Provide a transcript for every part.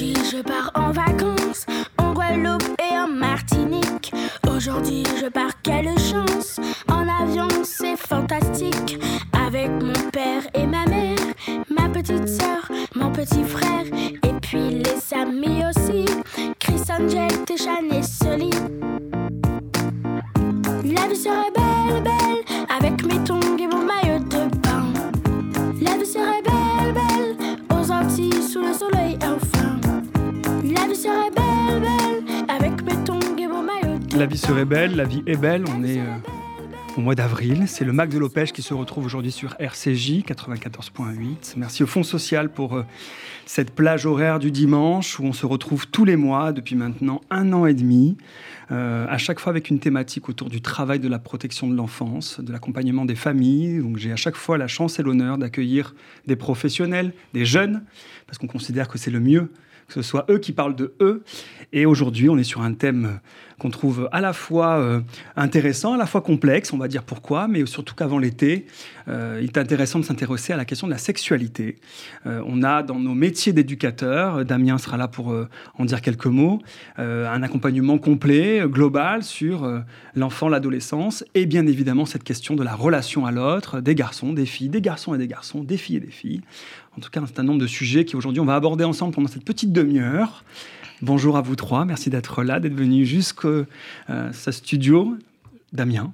Aujourd'hui, je pars en vacances en Guadeloupe et en Martinique. Aujourd'hui, je pars, quelle chance! En avion, c'est fantastique. Avec mon père et ma mère, ma petite soeur, mon petit frère, et puis les amis aussi. Chris Angel, Téchan et La vie serait belle, la vie est belle. On est euh, au mois d'avril. C'est le Mac de Lopège qui se retrouve aujourd'hui sur RCJ 94.8. Merci au Fonds social pour euh, cette plage horaire du dimanche où on se retrouve tous les mois depuis maintenant un an et demi. euh, à chaque fois avec une thématique autour du travail de la protection de l'enfance, de l'accompagnement des familles. Donc j'ai à chaque fois la chance et l'honneur d'accueillir des professionnels, des jeunes, parce qu'on considère que c'est le mieux que ce soit eux qui parlent de eux. Et aujourd'hui, on est sur un thème qu'on trouve à la fois euh, intéressant, à la fois complexe, on va dire pourquoi, mais surtout qu'avant l'été, euh, il est intéressant de s'intéresser à la question de la sexualité. Euh, on a dans nos métiers d'éducateurs, Damien sera là pour en dire quelques mots, un accompagnement complet, global sur l'enfant, l'adolescence, et bien évidemment cette question de la relation à l'autre, des garçons, des filles, des garçons et des garçons, des filles et des filles. En tout cas, un certain nombre de sujets qu'aujourd'hui on va aborder ensemble pendant cette petite demi-heure. Bonjour à vous trois, merci d'être là, d'être venus jusqu'à euh, studio. Damien,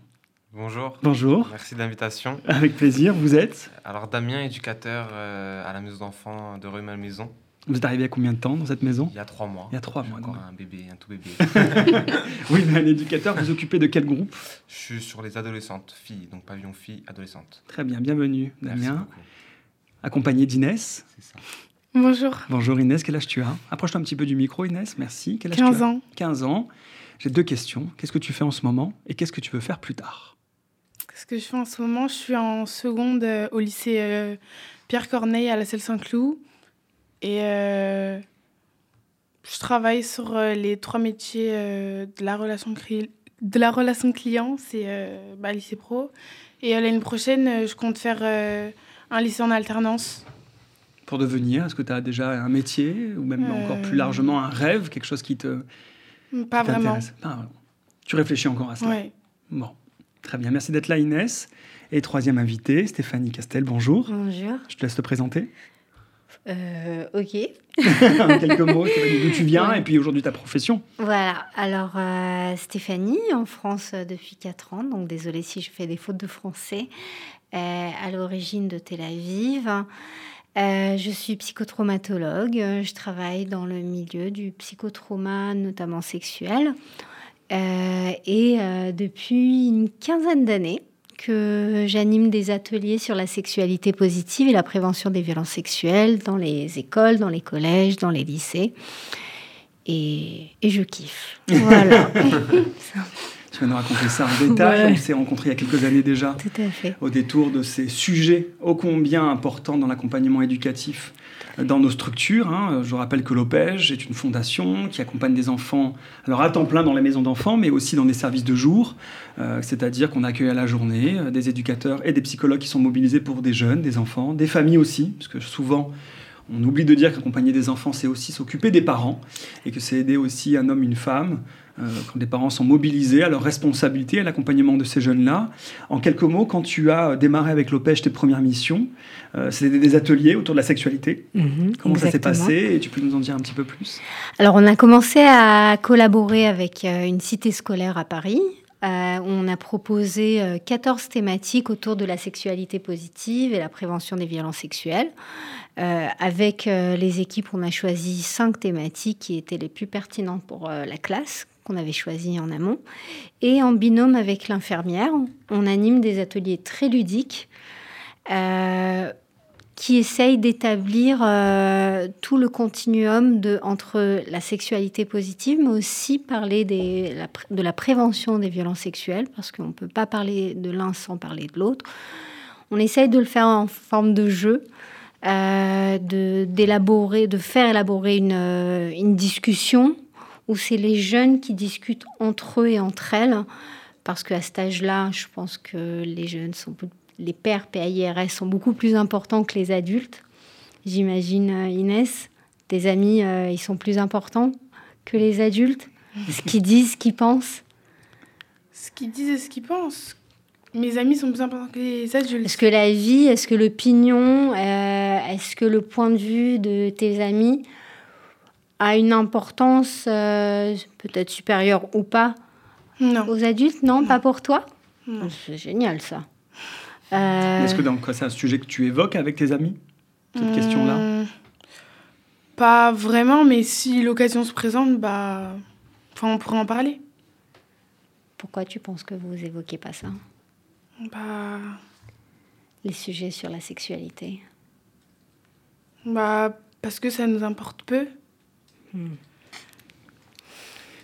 Bonjour. bonjour, Merci de l'invitation. avec plaisir, vous êtes? Alors Damien, éducateur euh, à la maison d'enfants de Rue Malmaison, Vous êtes arrivé à combien de temps dans cette maison? Il y a trois mois. Il y a trois mois, Encore un bébé, un tout bébé. Oui, mais un éducateur, vous occupez de quel groupe? Je suis sur les adolescentes, filles, donc pavillon filles, adolescentes. Très bien, bienvenue Merci Damien, beaucoup. Accompagné d'Inès. C'est ça. Bonjour, Bonjour Inès, quel âge tu as? Approche-toi un petit peu du micro Inès, merci. Quel âge tu 15 as? ans. 15 ans. J'ai deux questions. Qu'est-ce que tu fais en ce moment et qu'est-ce que tu veux faire plus tard? Ce que je fais en ce moment, je suis en seconde euh, au lycée euh, Pierre Corneille à la Selle Saint-Cloud. Et euh, je travaille sur euh, les trois métiers euh, de, la relation cri- de la relation client, c'est euh, bah, lycée pro. Et euh, l'année prochaine, je compte faire euh, un lycée en alternance. Pour devenir, est-ce que tu as déjà un métier ou même Euh, encore plus largement un rêve, quelque chose qui te Pas qui vraiment. Pas vraiment. Tu réfléchis encore à ça Ouais. Bon, très bien. Merci d'être là Inès. Et troisième invité, Stéphanie Castel, bonjour. Bonjour. Je te laisse te présenter. Euh, ok. en quelques mots, Stéphanie, d'où tu viens Ouais. et puis aujourd'hui ta profession. Voilà. Alors, euh, Stéphanie, en France euh, depuis 4 ans. Donc, désolée si je fais des fautes de français. À l'origine de Tel Aviv. Euh, je suis psychotraumatologue. Je travaille dans le milieu du psychotrauma, notamment sexuel. Euh, et euh, depuis une quinzaine d'années que j'anime des ateliers sur la sexualité positive et la prévention des violences sexuelles dans les écoles, dans les collèges, dans les lycées. Et, et je kiffe. Voilà, Tu vas nous raconter ça en détail. Ouais. On s'est rencontrés il y a quelques années déjà tout à fait. au détour de ces sujets ô combien importants dans l'accompagnement éducatif euh, dans nos structures. hein. Je rappelle que l'OPEJ est une fondation qui accompagne des enfants alors à temps plein dans les maisons d'enfants, mais aussi dans des services de jour. Euh, C'est-à-dire qu'on accueille à la journée euh, des éducateurs et des psychologues qui sont mobilisés pour des jeunes, des enfants, des familles aussi, parce que souvent on oublie de dire qu'accompagner des enfants, c'est aussi s'occuper des parents, et que c'est aider aussi un homme, une femme, quand des parents sont mobilisés à leur responsabilité, à l'accompagnement de ces jeunes-là. En quelques mots, quand tu as démarré avec l'OPEJ tes premières missions, euh, c'était des ateliers autour de la sexualité. Comment ça s'est passé Et tu peux nous en dire un petit peu plus? Alors, on a commencé à collaborer avec euh, une cité scolaire à Paris. Euh, on a proposé euh, 14 thématiques autour de la sexualité positive et la prévention des violences sexuelles. Euh, avec euh, les équipes, on a choisi cinq thématiques qui étaient les plus pertinentes pour euh, la classe qu'on avait choisi en amont. Et en binôme avec l'infirmière, on anime des ateliers très ludiques euh, qui essayent d'établir euh, tout le continuum de, entre la sexualité positive, mais aussi parler de la prévention des violences sexuelles, parce qu'on ne peut pas parler de l'un sans parler de l'autre. On essaye de le faire en forme de jeu, euh, de, d'élaborer, de faire élaborer une, une discussion où c'est les jeunes qui discutent entre eux et entre elles, parce qu'à cet âge-là, je pense que les jeunes sont les pères PAIRS sont beaucoup plus importants que les adultes. J'imagine, euh, Inès. Tes amis, euh, ils sont plus importants que les adultes Ce qu'ils disent, ce qu'ils pensent Ce qu'ils disent et ce qu'ils pensent. Mes amis sont plus importants que les adultes. Est-ce que la vie, est-ce que l'opinion, euh, est-ce que le point de vue de tes amis a une importance euh, peut-être supérieure ou pas Non. aux adultes Non, pas pour toi. C'est génial ça. Est-ce Euh, que donc, c'est un sujet que tu évoques avec tes amis Cette question-là Hum, Pas vraiment, mais si l'occasion se présente, bah. Enfin, on pourrait en parler. pourquoi tu penses que vous évoquez pas ça? Bah. Les sujets sur la sexualité Bah. Parce que ça nous importe peu.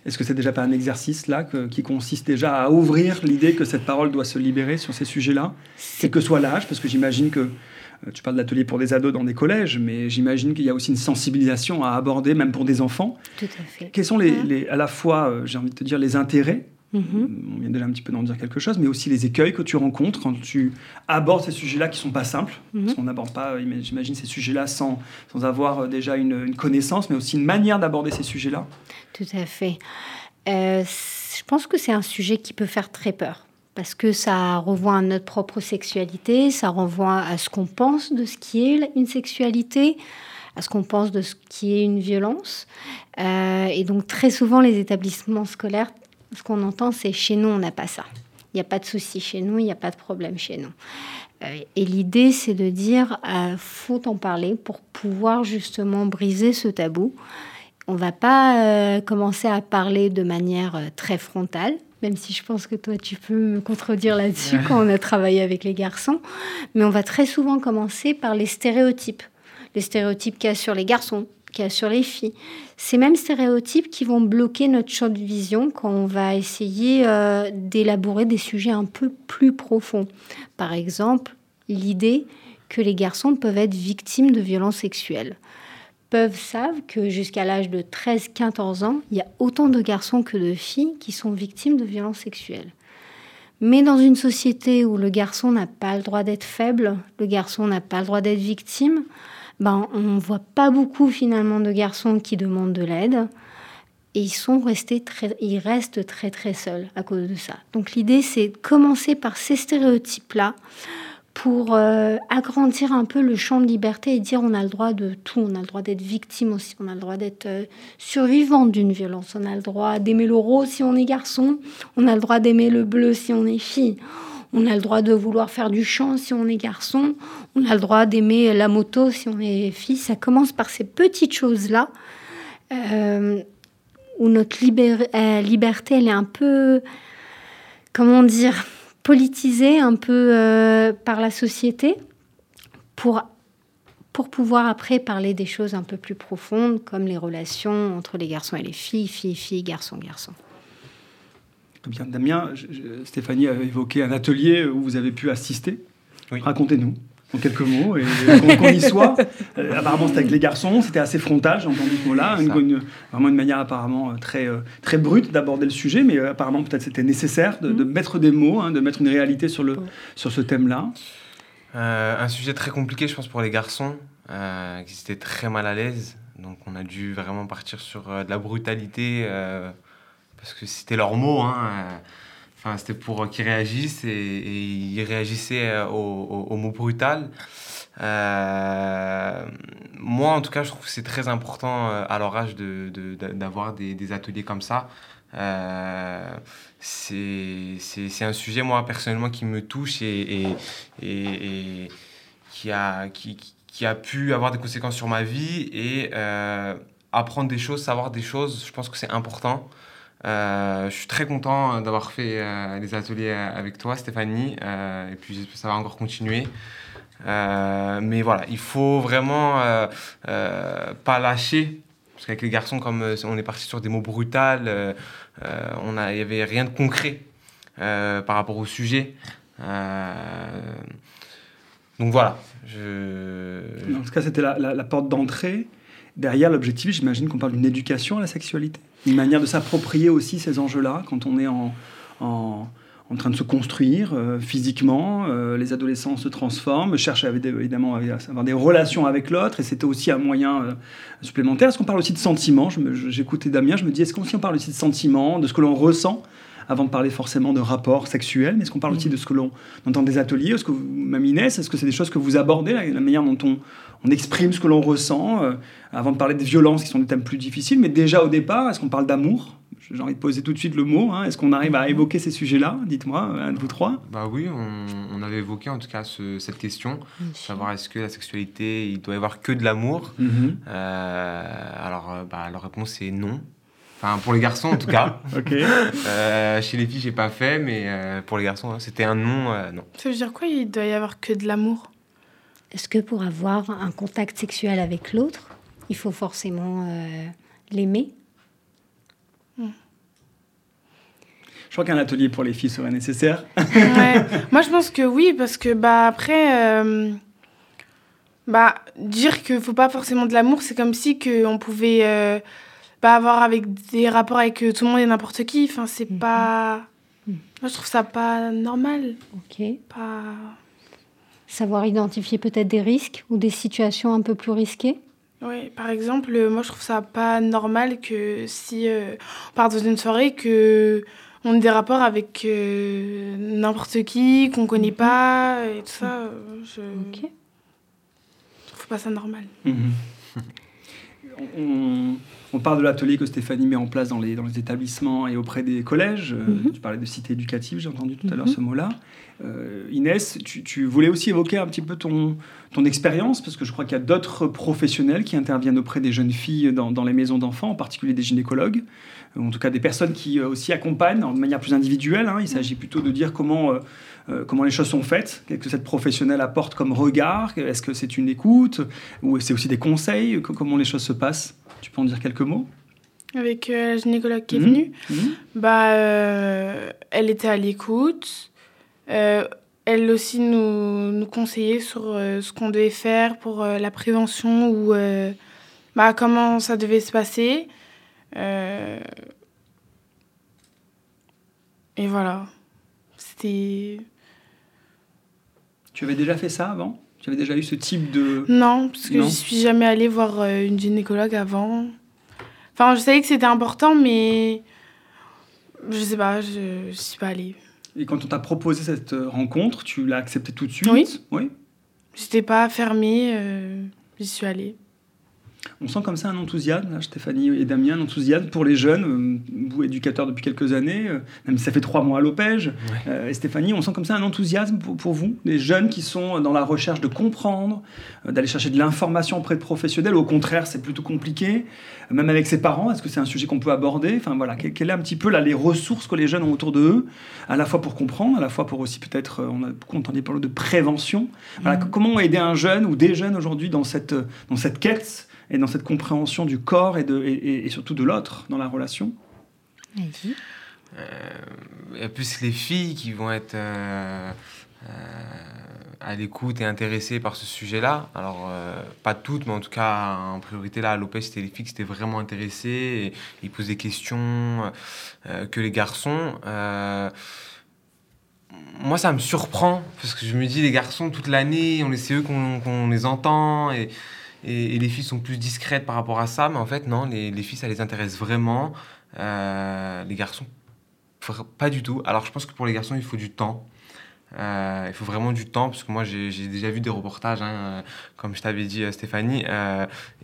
Est-ce que c'est déjà pas un exercice là que- qui consiste déjà à ouvrir l'idée que cette parole doit se libérer sur ces sujets-là Quel que soit l'âge, parce que j'imagine que euh, tu parles de l'atelier pour des ados dans des collèges, mais j'imagine qu'il y a aussi une sensibilisation à aborder, même pour des enfants. Tout à fait. Quels sont les, les- à la fois, euh, j'ai envie de te dire, les intérêts Mhm. on vient déjà un petit peu d'en dire quelque chose, mais aussi les écueils que tu rencontres quand tu abordes ces sujets-là qui sont pas simples, Mhm. parce qu'on n'aborde pas, euh, j'imagine, ces sujets-là sans, sans avoir euh, déjà une, une connaissance, mais aussi une manière d'aborder ces sujets-là. Tout à fait. Euh, je pense que c'est un sujet qui peut faire très peur. Parce que ça renvoie à notre propre sexualité, ça renvoie à ce qu'on pense de ce qui est une sexualité, à ce qu'on pense de ce qui est une violence. Euh, et donc très souvent, les établissements scolaires, ce qu'on entend, c'est chez nous, on n'a pas ça. Il n'y a pas de souci chez nous, il n'y a pas de problème chez nous. Euh, et l'idée, c'est de dire, euh, faut en parler pour pouvoir justement briser ce tabou. On va pas euh, commencer à parler de manière euh, très frontale, même si je pense que toi tu peux me contredire là-dessus quand on a travaillé avec les garçons, mais on va très souvent commencer par les stéréotypes, les stéréotypes qu'il y a sur les garçons, sur les filles. Ces mêmes stéréotypes qui vont bloquer notre champ de vision quand on va essayer euh, d'élaborer des sujets un peu plus profonds. Par exemple, l'idée que les garçons peuvent être victimes de violences sexuelles peuvent savent que jusqu'à l'âge de 13-14 ans, il y a autant de garçons que de filles qui sont victimes de violences sexuelles. Mais dans une société où le garçon n'a pas le droit d'être faible, le garçon n'a pas le droit d'être victime, ben, on ne voit pas beaucoup finalement de garçons qui demandent de l'aide. Et ils, sont restés très, ils restent très très seuls à cause de ça. Donc l'idée, c'est de commencer par ces stéréotypes-là pour euh, agrandir un peu le champ de liberté et dire on a le droit de tout, on a le droit d'être victime aussi, on a le droit d'être euh, survivant d'une violence, on a le droit d'aimer le rose si on est garçon, on a le droit d'aimer le bleu si on est fille, on a le droit de vouloir faire du chant si on est garçon, on a le droit d'aimer la moto si on est fille. Ça commence par ces petites choses-là euh, où notre euh, liberté, elle est un peu, comment dire, politisée un peu euh, par la société pour, pour pouvoir après parler des choses un peu plus profondes comme les relations entre les garçons et les filles, filles, filles, garçons, garçons. Bien, Damien, je- je- Stéphanie a évoqué un atelier où vous avez pu assister. Oui. Racontez-nous en quelques mots et qu'on y soit. Euh, apparemment, c'était avec les garçons, c'était assez frontal, j'ai entendu ce mot-là, une, une- vraiment une manière apparemment euh, très, euh, très brute d'aborder le sujet, mais euh, apparemment peut-être c'était nécessaire de, de mettre des mots, hein, de mettre une réalité sur, le, Ouais. sur ce thème-là. Euh, un sujet très compliqué, je pense, pour les garçons, euh, qui étaient très mal à l'aise. Donc, on a dû vraiment partir sur euh, de la brutalité, euh, parce que c'était leur mot. Hein, euh, Enfin, c'était pour qu'ils réagissent et, ils réagissaient euh, au, au- au mot brutal. Euh, moi, en tout cas, je trouve que c'est très important à leur âge de- de- de- d'avoir des, des ateliers comme ça. Euh, c'est un sujet, moi, personnellement, qui me touche et, et, et- qui, a, qui, a pu avoir des conséquences sur ma vie. Et apprendre des choses, savoir des choses, je pense que c'est important. Euh, je suis très content d'avoir fait euh, les ateliers avec toi, Stéphanie, euh, et puis ça va encore continuer. Euh, mais voilà, il faut vraiment euh, euh, pas lâcher, parce qu'avec les garçons, comme euh, on est parti sur des mots brutals, euh, euh, on il n'y avait rien de concret euh, par rapport au sujet. Euh, donc voilà, je, En tout cas, c'était la porte d'entrée. Derrière l'objectif, j'imagine qu'on parle d'une éducation à la sexualité, une manière de s'approprier aussi ces enjeux-là quand on est en, en, en train de se construire euh, physiquement. Euh, les adolescents se transforment, cherchent évidemment à avoir des relations avec l'autre, et c'était aussi un moyen euh, supplémentaire. Est-ce qu'on parle aussi de sentiments? J'écoutais Damien, je me dis, est-ce qu'on parle aussi de sentiments, de ce que l'on ressent avant de parler forcément de rapports sexuels, mais est-ce qu'on parle aussi de ce que l'on entend des ateliers Est-ce que vous, Inès, est-ce que c'est des choses que vous abordez, la, manière dont on, on, exprime ce que l'on ressent, avant de parler de violences qui sont des thèmes plus difficiles, mais déjà au départ, est-ce qu'on parle d'amour? J'ai envie de poser tout de suite le mot. Hein. Est-ce qu'on arrive à évoquer ces sujets-là? Dites-moi, un de vous trois. Bah oui, on, avait évoqué en tout cas cette question, savoir est-ce que la sexualité, il doit y avoir que de l'amour? Mhm. euh, Alors, euh, bah, la réponse est non. Enfin, pour les garçons en tout cas. ok. Euh, chez les filles, j'ai pas fait, mais pour les garçons, hein, c'était un non, non. Ça veut dire quoi Il doit y avoir que de l'amour? Est-ce que pour avoir un contact sexuel avec l'autre, il faut forcément l'aimer? Je crois qu'un atelier pour les filles serait nécessaire. Moi, je pense que oui, parce que bah, après, euh, bah, dire qu'il ne faut pas forcément de l'amour, c'est comme si on pouvait euh, bah, avoir avec des rapports avec euh, tout le monde et n'importe qui. Enfin, c'est mhm. pas. Mhm. Moi, je trouve ça pas normal. Ok. Pas. Savoir identifier peut-être des risques ou des situations un peu plus risquées? Oui, par exemple, moi je trouve ça pas normal que si on part dans une soirée que on a des rapports avec euh, n'importe qui, qu'on connaît mhm. pas, et tout ça. Euh, je ne trouve pas ça normal. Mhm. on, parle de l'atelier que Stéphanie met en place dans les, dans les établissements et auprès des collèges. Euh, mhm. Tu parlais de cité éducative, j'ai entendu tout à l'heure ce mot-là. Inès, tu, voulais aussi évoquer un petit peu ton, ton expérience, parce que je crois qu'il y a d'autres professionnels qui interviennent auprès des jeunes filles dans, dans les maisons d'enfants, en particulier des gynécologues en tout cas des personnes qui euh, aussi accompagnent de manière plus individuelle. Hein. Il s'agit plutôt de dire comment, euh, euh, comment les choses sont faites, qu'est-ce que cette professionnelle apporte comme regard, est-ce que c'est une écoute, ou c'est aussi des conseils, comment les choses se passent. Tu peux en dire quelques mots? Avec la gynécologue qui est mmh. venue, mmh. bah, elle était à l'écoute. elle aussi nous, nous conseillait sur ce qu'on devait faire pour la prévention ou bah, comment ça devait se passer. Euh, et voilà. C'était. Tu avais déjà fait ça avant? Tu avais déjà eu ce type de. Non, parce que je suis jamais allée voir euh, une gynécologue avant. Enfin, je savais que c'était important, mais. Je sais pas, je, ne suis pas allée. Et quand on t'a proposé cette euh, rencontre, tu l'as acceptée tout de suite? Oui. Oui. J'étais pas fermée, j'y suis allée. On sent comme ça un enthousiasme, Stéphanie et Damien, un enthousiasme pour les jeunes. Euh, vous, éducateur depuis quelques années, euh, même si ça fait trois mois à l'Opège. Euh, et Stéphanie, on sent comme ça un enthousiasme pour, vous, des jeunes qui sont dans la recherche de comprendre, d'aller chercher de l'information auprès de professionnels. Au contraire, c'est plutôt compliqué. Même avec ses parents, est-ce que c'est un sujet qu'on peut aborder? Enfin voilà, quelles est un petit peu là, les ressources que les jeunes ont autour d'eux, à la fois pour comprendre, à la fois pour aussi peut-être, on a beaucoup entendu parler de prévention. Voilà, mmh. Comment aider un jeune ou des jeunes aujourd'hui dans cette, dans cette quête et dans cette compréhension du corps et, de, et, surtout de l'autre dans la relation euh, Il y a plus les filles qui vont être euh, euh, à l'écoute et intéressées par ce sujet-là. Alors, pas toutes, mais en tout cas, en priorité, là, à l'OPES, c'était les filles qui étaient vraiment intéressées. Et ils posaient des questions que les garçons moi, ça me surprend parce que je me dis, les garçons, toute l'année, c'est eux qu'on les entend et, et, les filles sont plus discrètes par rapport à ça, mais en fait, non, les, les filles, ça les intéresse vraiment. Euh, les garçons, pas du tout. Alors, je pense que pour les garçons, il faut du temps. Euh, il faut vraiment du temps, parce que moi, j'ai déjà vu des reportages, hein, comme je t'avais dit, euh, Stéphanie,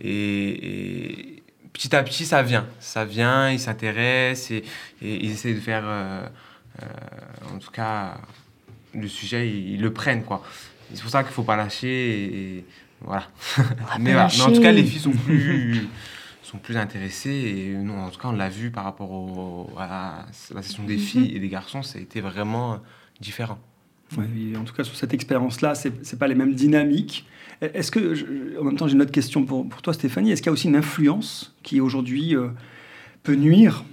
et, petit à petit, ça vient. Ça vient, ils s'intéressent et, ils essaient de faire, en tout cas, le sujet, ils, le prennent, quoi. C'est pour ça qu'il ne faut pas lâcher voilà. mais, en tout cas, les filles sont plus, sont plus intéressées. Et nous, en tout cas, on l'a vu par rapport au, à la session des filles et des garçons, ça a été vraiment différent. en tout cas, sur cette expérience-là, ce n'est pas les mêmes dynamiques. Est-ce que, en même temps, j'ai une autre question pour, pour toi, Stéphanie. Est-ce qu'il y a aussi une influence qui aujourd'hui euh, peut nuire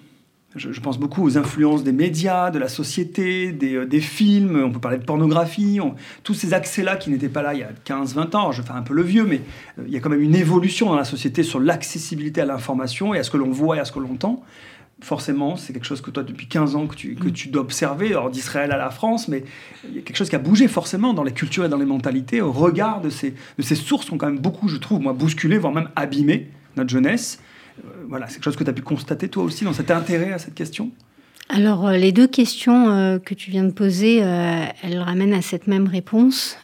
je, pense beaucoup aux influences des médias, de la société, des, euh, films, on peut parler de pornographie, tous ces accès-là qui n'étaient pas là il y a 15-20 ans. Je fais un peu le vieux, mais euh, il y a quand même une évolution dans la société sur l'accessibilité à l'information et à ce que l'on voit et à ce que l'on entend. forcément, c'est quelque chose que toi, depuis 15 ans, que tu, que tu dois observer, alors d'Israël à la France, mais il y a quelque chose qui a bougé forcément dans les cultures et dans les mentalités, au regard de ces, de ces sources qui ont quand même beaucoup, je trouve, moi, bousculé, voire même abîmé notre jeunesse. Euh, voilà, c'est quelque chose que tu as pu constater toi aussi dans cet intérêt à cette question? Alors, les deux questions que tu viens de poser, elles ramènent à cette même réponse.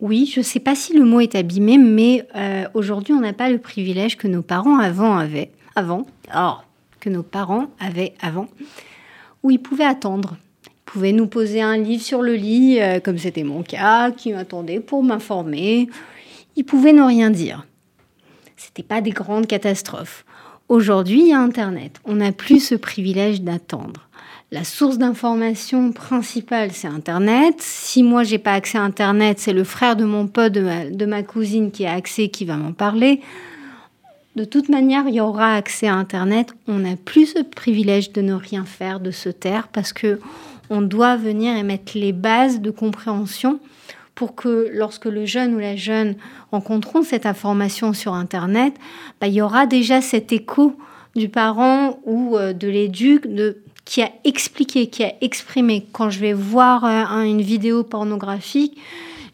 Oui, je ne sais pas si le mot est abîmé, mais euh, aujourd'hui, on n'a pas le privilège que nos parents avant avaient, avant, alors, que nos parents avaient avant, où ils pouvaient attendre. Ils pouvaient nous poser un livre sur le lit, euh, comme c'était mon cas, qui m'attendait pour m'informer. Ils pouvaient ne rien dire. C'était pas des grandes catastrophes. Aujourd'hui, il y a Internet. On n'a plus ce privilège d'attendre. La source d'information principale, c'est Internet. Si moi, j'ai pas accès à Internet, c'est le frère de mon pote, de ma, cousine qui a accès, qui va m'en parler. De toute manière, il y aura accès à Internet. On n'a plus ce privilège de ne rien faire, de se taire, parce que on doit venir et mettre les bases de compréhension pour que lorsque le jeune ou la jeune rencontreront cette information sur Internet, bah, il y aura déjà cet écho du parent ou euh, de l'éduc qui a expliqué, qui a exprimé. Quand je vais voir euh, une vidéo pornographique,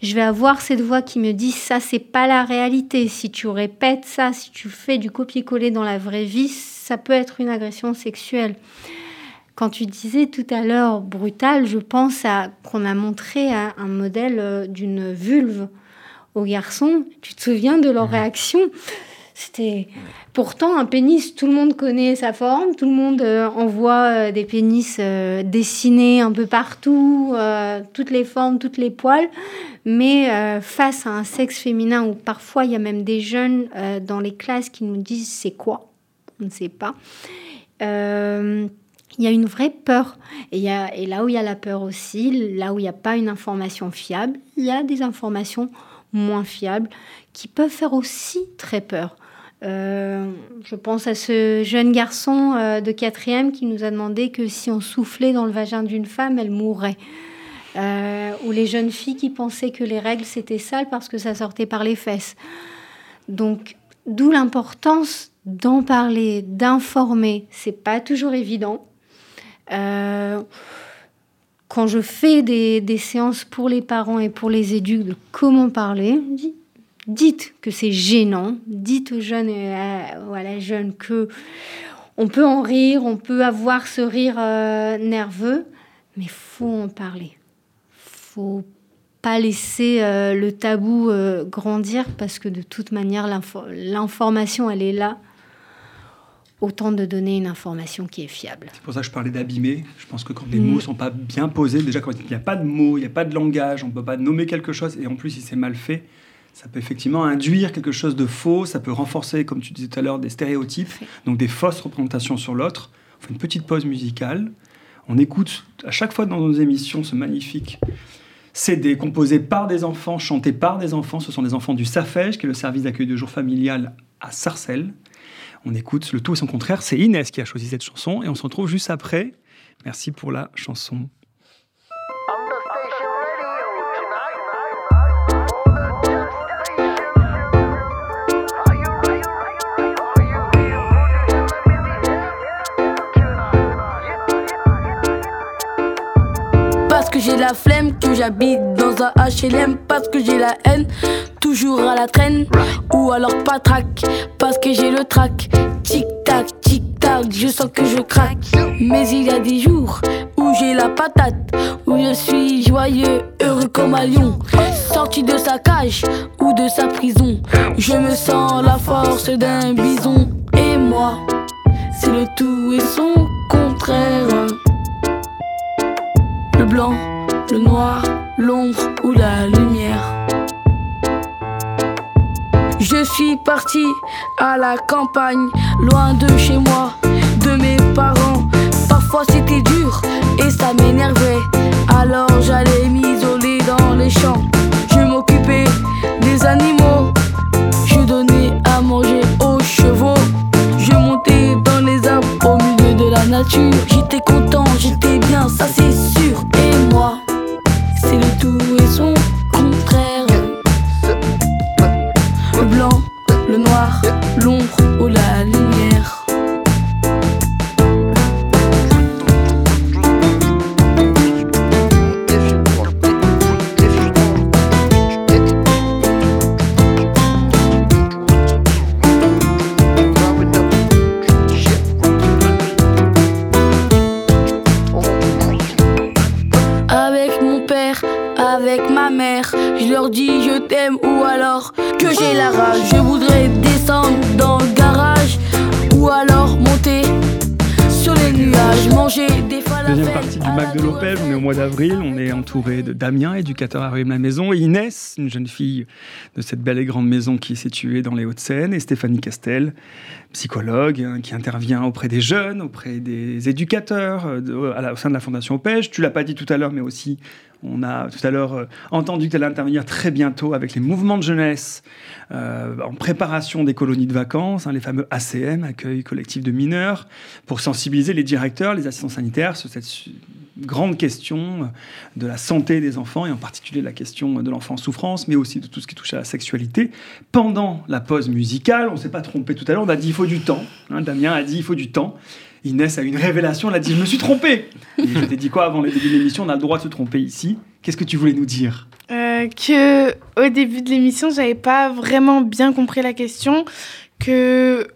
je vais avoir cette voix qui me dit ça c'est pas la réalité. Si tu répètes ça, si tu fais du copier-coller dans la vraie vie, ça peut être une agression sexuelle. Quand tu disais tout à l'heure brutal, je pense à qu'on a montré un modèle euh, d'une vulve aux garçons. Tu te souviens de leur réaction? C'était Pourtant, un pénis, tout le monde connaît sa forme, tout le monde euh, envoie euh, des pénis euh, dessinés un peu partout, toutes les formes, toutes les poils. Mais face à un sexe féminin, où parfois il y a même des jeunes dans les classes qui nous disent c'est quoi? On ne sait pas. Il y a une vraie peur. Et, là où il y a la peur aussi, là où il n'y a pas une information fiable, il y a des informations moins fiables qui peuvent faire aussi très peur. Euh, je pense à ce jeune garçon euh, de quatrième qui nous a demandé que si on soufflait dans le vagin d'une femme, elle mourrait. Euh, ou les jeunes filles qui pensaient que les règles c'était sale parce que ça sortait par les fesses. Donc, d'où l'importance d'en parler, d'informer. C'est pas toujours évident. Quand je fais des, des, séances pour les parents et pour les éduques de comment parler, dites que c'est gênant, dites aux jeunes et à, la jeune que on peut en rire, on peut avoir ce rire euh, nerveux, mais faut en parler. Faut pas laisser euh, le tabou euh, grandir parce que de toute manière l'information elle est là. Autant de donner une information qui est fiable. C'est pour ça que je parlais d'abîmer. Je pense que quand les mots mm. sont pas bien posés, déjà quand il n'y a pas de mots, il n'y a pas de langage, on ne peut pas nommer quelque chose, et en plus si c'est mal fait, ça peut effectivement induire quelque chose de faux, ça peut renforcer, comme tu disais tout à l'heure, des stéréotypes, donc des fausses représentations sur l'autre. On fait une petite pause musicale. On écoute à chaque fois dans nos émissions ce magnifique CD composé par des enfants, chanté par des enfants. Ce sont des enfants du SAFEJ, qui est le service d'accueil de jour familial à Sarcelles. On écoute le tout et son contraire. C'est Inès qui a choisi cette chanson et on se retrouve juste après. Merci pour la chanson. j'ai la flemme, que j'habite dans un HLM parce que j'ai la haine, toujours à la traîne ou alors pas trac parce que j'ai le trac. Tic tac, tic tac, je sens que je craque. Mais il y a des jours où j'ai la patate, où je suis joyeux, heureux comme un lion, sorti de sa cage ou de sa prison. Je me sens la force d'un bison et moi, c'est le tout et son contraire. Le blanc le noir, l'ombre ou la lumière. Je suis parti à la campagne, loin de chez moi, de mes parents. Parfois c'était dur et ça m'énervait. Alors j'allais m'isoler dans les champs. Je m'occupais des animaux. Je donnais à manger aux chevaux. Je montais dans les arbres au milieu de la nature. J'étais content, j'étais bien, ça c'est sûr. Et moi manger des Deuxième partie du Mac de Lopez, on est au mois d'avril, on est entouré de Damien, éducateur à la Maison, et Inès, une jeune fille de cette belle et grande maison qui est située dans les Hauts-de-Seine, et Stéphanie Castel, psychologue hein, qui intervient auprès des jeunes, auprès des éducateurs, euh, à au sein de la Fondation OPEJ. Tu l'as pas dit tout à l'heure, mais aussi on a tout à l'heure euh, entendu que tu intervenir très bientôt avec les mouvements de jeunesse euh, en préparation des colonies de vacances, hein, les fameux ACM, accueil collectif de mineurs, pour sensibiliser les directeurs, les assistants sanitaires sur cette grande question de la santé des enfants et en particulier la question de l'enfant en souffrance, mais aussi de tout ce qui touche à la sexualité. Pendant la pause musicale, on ne s'est pas trompé tout à l'heure, on a dit il faut du temps. Hein, Damien a dit il faut du temps. Inès a une révélation, elle a dit Je me suis trompé. je t'ai dit quoi avant le début de l'émission On a le droit de se tromper ici. Qu'est-ce que tu voulais nous dire? Euh, Que au début de l'émission, j'avais pas vraiment bien compris la question. Que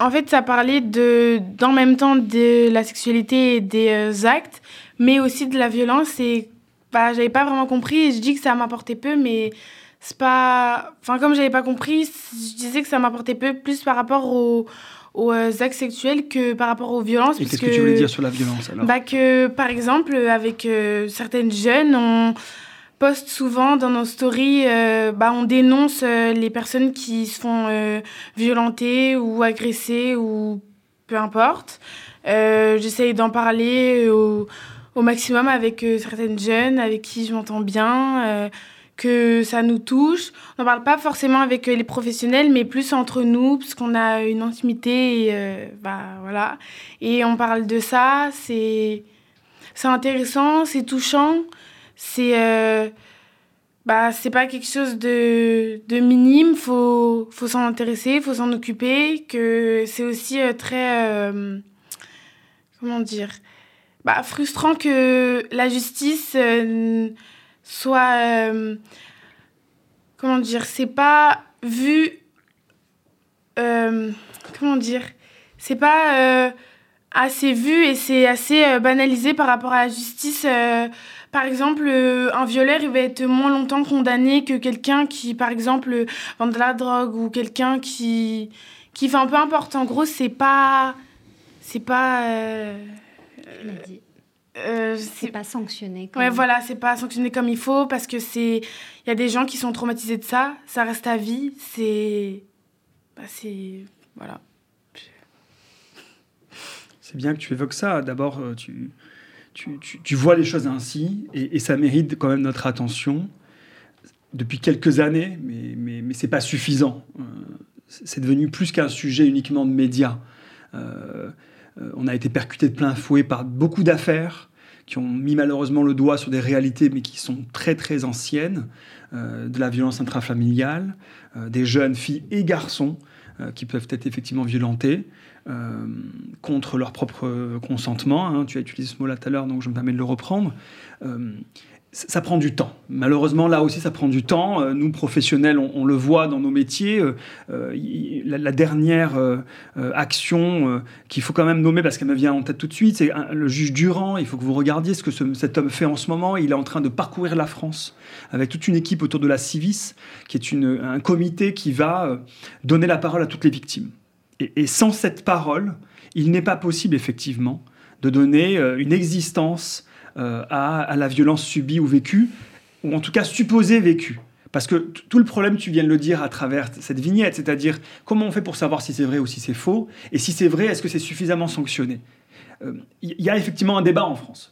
en fait, ça parlait de d'en même temps de la sexualité et des euh, actes, mais aussi de la violence. Et bah, j'avais pas vraiment compris. Et je dis que ça m'apportait peu, mais c'est pas. Enfin, comme j'avais pas compris, je disais que ça m'apportait peu plus par rapport au aux euh, actes sexuels que par rapport aux violences. Et qu'est-ce que tu voulais dire sur la violence alors bah que, Par exemple, avec euh, certaines jeunes, on poste souvent dans nos stories, euh, bah, on dénonce les personnes qui se font violenter ou agresser ou peu importe. J'essaye d'en parler au, au, maximum avec certaines jeunes avec qui je m'entends bien que ça nous touche. On n'en parle pas forcément avec euh, les professionnels, mais plus entre nous, parce qu'on a une intimité, et, euh, bah, voilà. Et on parle de ça, c'est, c'est intéressant, c'est touchant, c'est, euh, bah, c'est pas quelque chose de, de minime, faut, faut s'en intéresser, faut s'en occuper, que c'est aussi très, comment dire, bah, frustrant que la justice soit. Euh, comment dire C'est pas vu. Euh, comment dire C'est pas euh, assez vu et c'est assez banalisé par rapport à la justice. par exemple, un violeur, il va être moins longtemps condamné que quelqu'un qui, par exemple, vend de la drogue ou quelqu'un qui. qui enfin, peu importe. En gros, c'est pas. C'est pas. C'est pas sanctionné. Comme... Ouais, voilà, c'est pas sanctionné comme il faut parce que c'est. Il y a des gens qui sont traumatisés de ça, ça reste à vie, c'est. Bah, c'est. Voilà. C'est bien que tu évoques ça. D'abord, euh, tu, tu, tu, vois les choses ainsi et, et, ça mérite quand même notre attention depuis quelques années, mais, mais, mais c'est pas suffisant. Euh, c'est devenu plus qu'un sujet uniquement de médias. On a été percuté de plein fouet par beaucoup d'affaires qui ont mis malheureusement le doigt sur des réalités, mais qui sont très très anciennes, euh, de la violence intrafamiliale, euh, des jeunes filles et garçons euh, qui peuvent être effectivement violentés contre leur propre consentement. Hein. tu as utilisé ce mot-là tout à l'heure, donc je me permets de le reprendre ça prend du temps. Malheureusement, là aussi, ça prend du temps. Euh, nous, professionnels, on, le voit dans nos métiers. Euh, euh, la, dernière action qu'il faut quand même nommer, parce qu'elle me vient en tête tout de suite, c'est le juge Durand. Il faut que vous regardiez ce que cet homme fait en ce moment. Il est en train de parcourir la France avec toute une équipe autour de la Civis, qui est un comité qui va donner la parole à toutes les victimes. Et sans cette parole, il n'est pas possible, effectivement, de donner une existence euh, à, la violence subie ou vécue, ou en tout cas supposée vécue. Parce que tout le problème, tu viens de le dire à travers cette vignette, c'est-à-dire comment on fait pour savoir si c'est vrai ou si c'est faux, et si c'est vrai, est-ce que c'est suffisamment sanctionné? Il euh, y a effectivement un débat en France.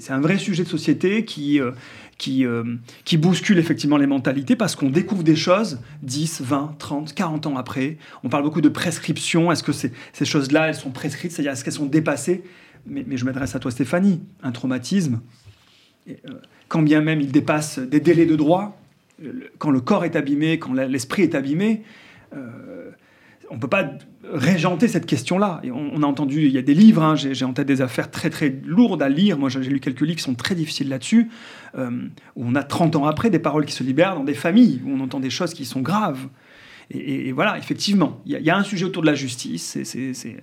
C'est un vrai sujet de société qui, euh, qui, bouscule effectivement les mentalités parce qu'on découvre des choses 10, 20, 30, 40 ans après. On parle beaucoup de prescription. Est-ce que ces choses-là, elles sont prescrites? C'est-à-dire, est-ce qu'elles sont dépassées? Mais, je m'adresse à toi Stéphanie, un traumatisme, euh, quand bien même il dépasse des délais de droit, quand le corps est abîmé, quand l'esprit est abîmé, euh, on ne peut pas régenter cette question-là. On, a entendu, il y a des livres, hein, j'ai en tête des affaires très très lourdes à lire, moi j'ai lu quelques livres qui sont très difficiles là-dessus, euh, où on a 30 ans après des paroles qui se libèrent dans des familles, où on entend des choses qui sont graves. Et, voilà, effectivement, il y, y, a un sujet autour de la justice, c'est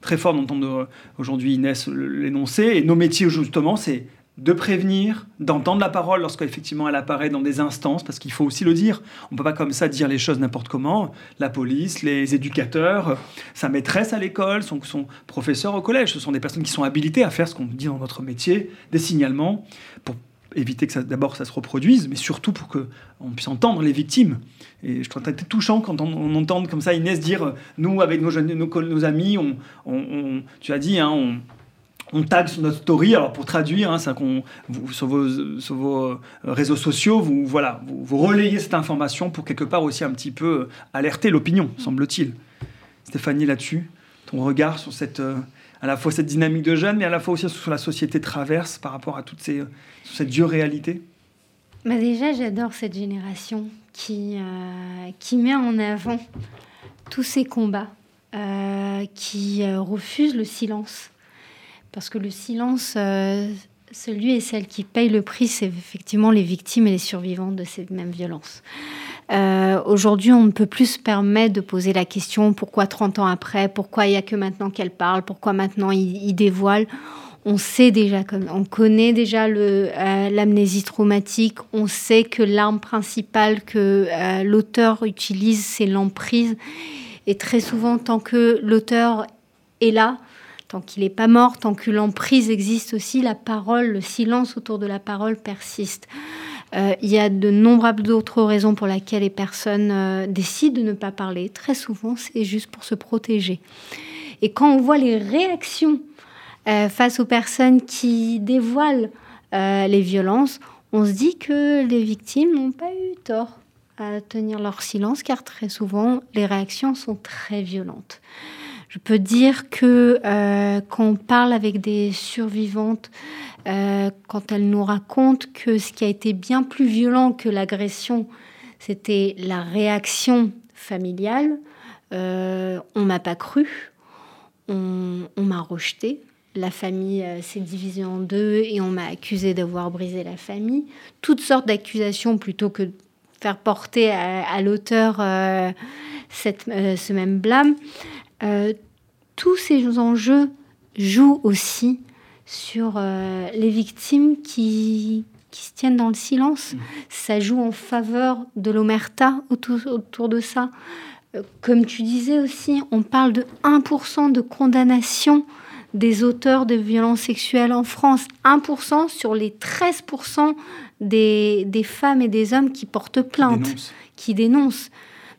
très fort d'entendre aujourd'hui Inès l'énoncer. Et nos métiers, justement, c'est de prévenir, d'entendre la parole lorsqu'effectivement elle apparaît dans des instances, parce qu'il faut aussi le dire, on ne peut pas comme ça dire les choses n'importe comment. La police, les éducateurs, sa maîtresse à l'école, son, son professeur au collège, ce sont des personnes qui sont habilitées à faire ce qu'on dit dans notre métier, des signalements, pour éviter que d'abord ça se reproduise, mais surtout pour qu'on puisse entendre les victimes. Et je trouve ça touchant quand on, entend comme ça Inès dire, nous avec nos, jeunes, nos, amis, on, tu as dit, hein, on, on tag sur notre story. Alors pour traduire, hein, qu'on, sur, vos, euh, réseaux sociaux, vous, voilà, vous, relayez cette information pour quelque part aussi un petit peu euh, alerter l'opinion, semble-t-il. Stéphanie, là-dessus, ton regard sur cette, euh, à la fois cette dynamique de jeunes, mais à la fois aussi sur la société traverse par rapport à toutes ces, cette dure réalité. Bah Déjà, j'adore cette génération qui, qui met en avant tous ces combats, qui refuse le silence. Parce que le silence, euh, celui et celle qui paye le prix, c'est effectivement les victimes et les survivants de ces mêmes violences. Euh, aujourd'hui, on ne peut plus se permettre de poser la question pourquoi 30 ans après, pourquoi il n'y a que maintenant qu'elle parle, pourquoi maintenant il, dévoile? On sait déjà, on connaît déjà euh, l'amnésie traumatique, on sait que l'arme principale que l'auteur utilise, c'est l'emprise. Et très souvent, tant que l'auteur est là, tant qu'il n'est pas mort, tant que l'emprise existe aussi, la parole, le silence autour de la parole persiste. Euh, il y a de nombreuses autres raisons pour lesquelles les personnes euh, décident de ne pas parler. Très souvent, c'est juste pour se protéger. Et quand on voit les réactions euh, face aux personnes qui dévoilent les violences, on se dit que les victimes n'ont pas eu tort à tenir leur silence, car très souvent, les réactions sont très violentes. Je peux dire que euh, quand on parle avec des survivantes, euh, quand elles nous racontent que ce qui a été bien plus violent que l'agression, c'était la réaction familiale, euh, on m'a pas cru, on, m'a rejeté, la famille s'est divisée en deux et on m'a accusé d'avoir brisé la famille. Toutes sortes d'accusations plutôt que de faire porter à, l'auteur ce même blâme. Euh, tous ces enjeux jouent aussi sur euh, les victimes qui, qui se tiennent dans le silence. Mmh. Ça joue en faveur de l'omerta autour, autour de ça. Euh, comme tu disais aussi, on parle de 1% de condamnation des auteurs de violences sexuelles en France. 1% sur les 13% des, des, femmes et des hommes qui portent plainte, Qui dénoncent.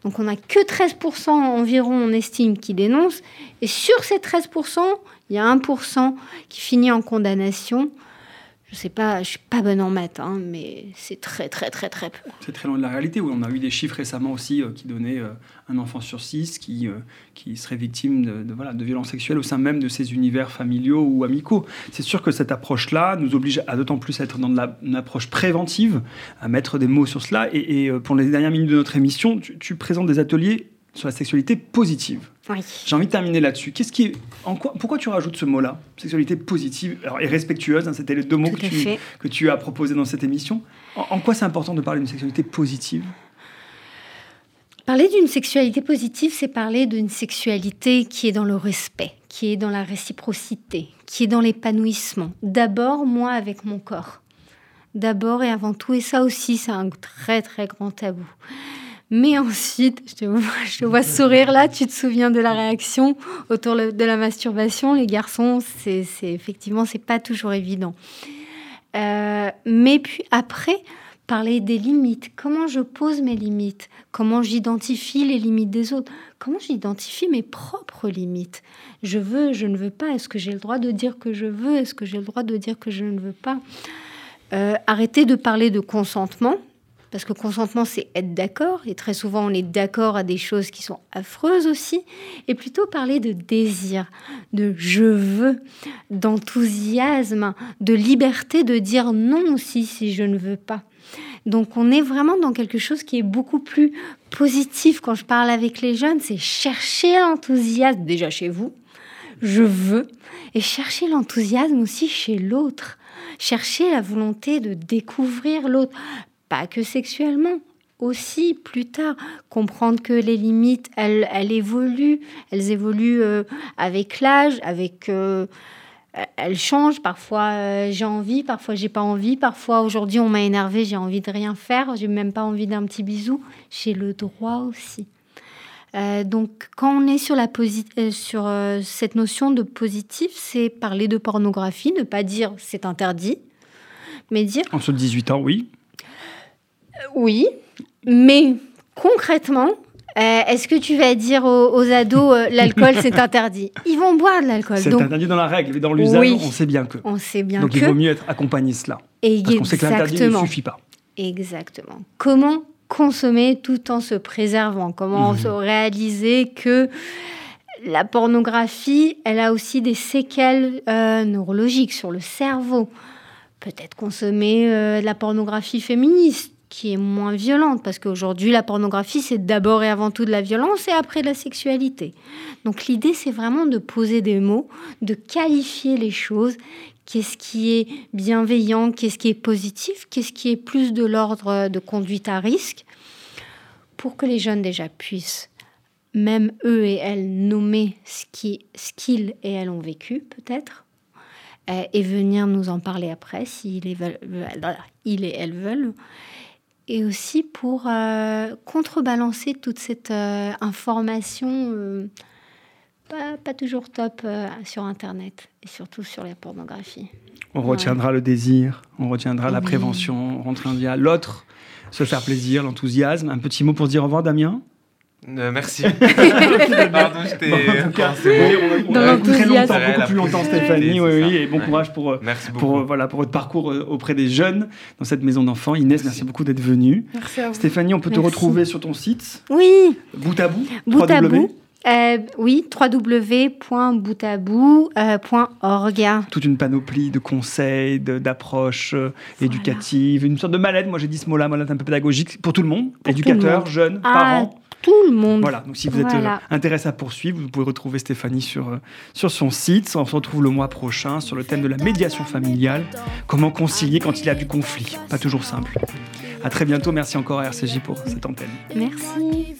Donc on n'a que 13% environ, on estime, qui dénoncent. Et sur ces 13%, il y a 1% qui finit en condamnation je sais pas, je suis pas bonne en maths, hein, mais c'est très très très très peu. C'est très loin de la réalité. on a eu des chiffres récemment aussi euh, qui donnaient euh, un enfant sur six qui, euh, qui serait victime de, voilà, de violences sexuelles au sein même de ses univers familiaux ou amicaux. C'est sûr que cette approche-là nous oblige à d'autant plus être dans une approche préventive, à mettre des mots sur cela. Et, pour les dernières minutes de notre émission, tu présentes des ateliers sur la sexualité positive. J'ai envie de terminer là-dessus. Qu'est-ce qui en quoi, pourquoi tu rajoutes ce mot-là, sexualité positive et respectueuse hein, C'était les deux mots que tu, que tu, as proposés dans cette émission. En, quoi c'est important de parler d'une sexualité positive? Parler d'une sexualité positive, c'est parler d'une sexualité qui est dans le respect, qui est dans la réciprocité, qui est dans l'épanouissement. D'abord, moi avec mon corps. D'abord et avant tout, et ça aussi, c'est un très très grand tabou. Mais ensuite, je te, vois, sourire là, tu te souviens de la réaction autour de la masturbation. Les garçons, c'est effectivement, c'est pas toujours évident. Euh, mais puis après, parler des limites. Comment je pose mes limites? Comment j'identifie les limites des autres? Comment j'identifie mes propres limites? Je veux, je ne veux pas. Est-ce que j'ai le droit de dire que je veux? Est-ce que j'ai le droit de dire que je ne veux pas? Euh, Arrêter de parler de consentement parce que consentement, c'est être d'accord, et très souvent on est d'accord à des choses qui sont affreuses aussi, et plutôt parler de désir, de je veux, d'enthousiasme, de liberté de dire non aussi si je ne veux pas. Donc on est vraiment dans quelque chose qui est beaucoup plus positif quand je parle avec les jeunes, c'est chercher l'enthousiasme déjà chez vous, je veux, et chercher l'enthousiasme aussi chez l'autre. Chercher la volonté de découvrir l'autre, pas que sexuellement, aussi plus tard, comprendre que les limites, elles, elles évoluent, elles évoluent euh, avec l'âge, avec, euh, elle change. Parfois, j'ai envie, parfois, j'ai pas envie. Parfois, aujourd'hui, on m'a énervé, j'ai envie de rien faire. J'ai même pas envie d'un petit bisou. J'ai le droit aussi. donc, quand on est sur, la sur cette notion de positif, c'est parler de pornographie, ne pas dire c'est interdit, mais dire. En de 18 ans, oui. Oui, mais concrètement, euh, est-ce que tu vas dire aux, ados euh, l'alcool c'est interdit? Ils vont boire de l'alcool. C'est interdit dans la règle, mais dans l'usage, on sait bien que. On sait bien Donc que. il vaut mieux être accompagné cela. Et parce qu'on sait que l'interdit ne suffit pas. Exactement. Comment consommer tout en se préservant? Comment se mhm. réaliser que la pornographie, elle a aussi des séquelles euh, neurologiques sur le cerveau? Peut-être consommer de la pornographie féministe qui est moins violente, parce qu'aujourd'hui, la pornographie, c'est d'abord et avant tout de la violence et après de la sexualité. Donc l'idée, c'est vraiment de poser des mots, de qualifier les choses. Qu'est-ce qui est bienveillant, qu'est-ce qui est positif, qu'est-ce qui est plus de l'ordre de conduite à risque, pour que les jeunes déjà puissent, même eux et elles, nommer ce qu'ils et elles ont vécu, peut-être, euh, et venir nous en parler après, s'ils et, et elles veulent et aussi pour euh, contrebalancer toute cette euh, information euh, pas, toujours top sur Internet et surtout sur la pornographie. On retiendra le désir, on retiendra la prévention, on retiendra l'autre, se faire plaisir, l'enthousiasme. Un petit mot pour dire au revoir, Damien? Euh, merci. Pardon, j'étais. on, a, très longtemps, beaucoup plus longtemps, Stéphanie. Oui, oui, et bon courage pour, euh, pour, euh, voilà, pour votre parcours auprès des jeunes dans cette maison d'enfants. Inès, merci. beaucoup d'être venue. Merci à vous. Stéphanie, on peut te retrouver sur ton site? Oui. Bout à bout? Bout à bout. Euh, oui, www.boutabou.org. Toute une panoplie de conseils, d'approches éducatives, une sorte de mallette. Moi, j'ai dit ce mot-là, mallette un peu pédagogique pour tout le monde, éducateurs, jeunes, ah, parents tout le monde. Voilà, donc si vous êtes euh, intéressé à poursuivre, vous pouvez retrouver Stéphanie sur, euh, sur son site. On se retrouve le mois prochain sur le thème de la médiation familiale. Comment concilier quand il y a du conflit Pas toujours simple. À très bientôt. Merci encore à RCJ pour cette antenne. Merci.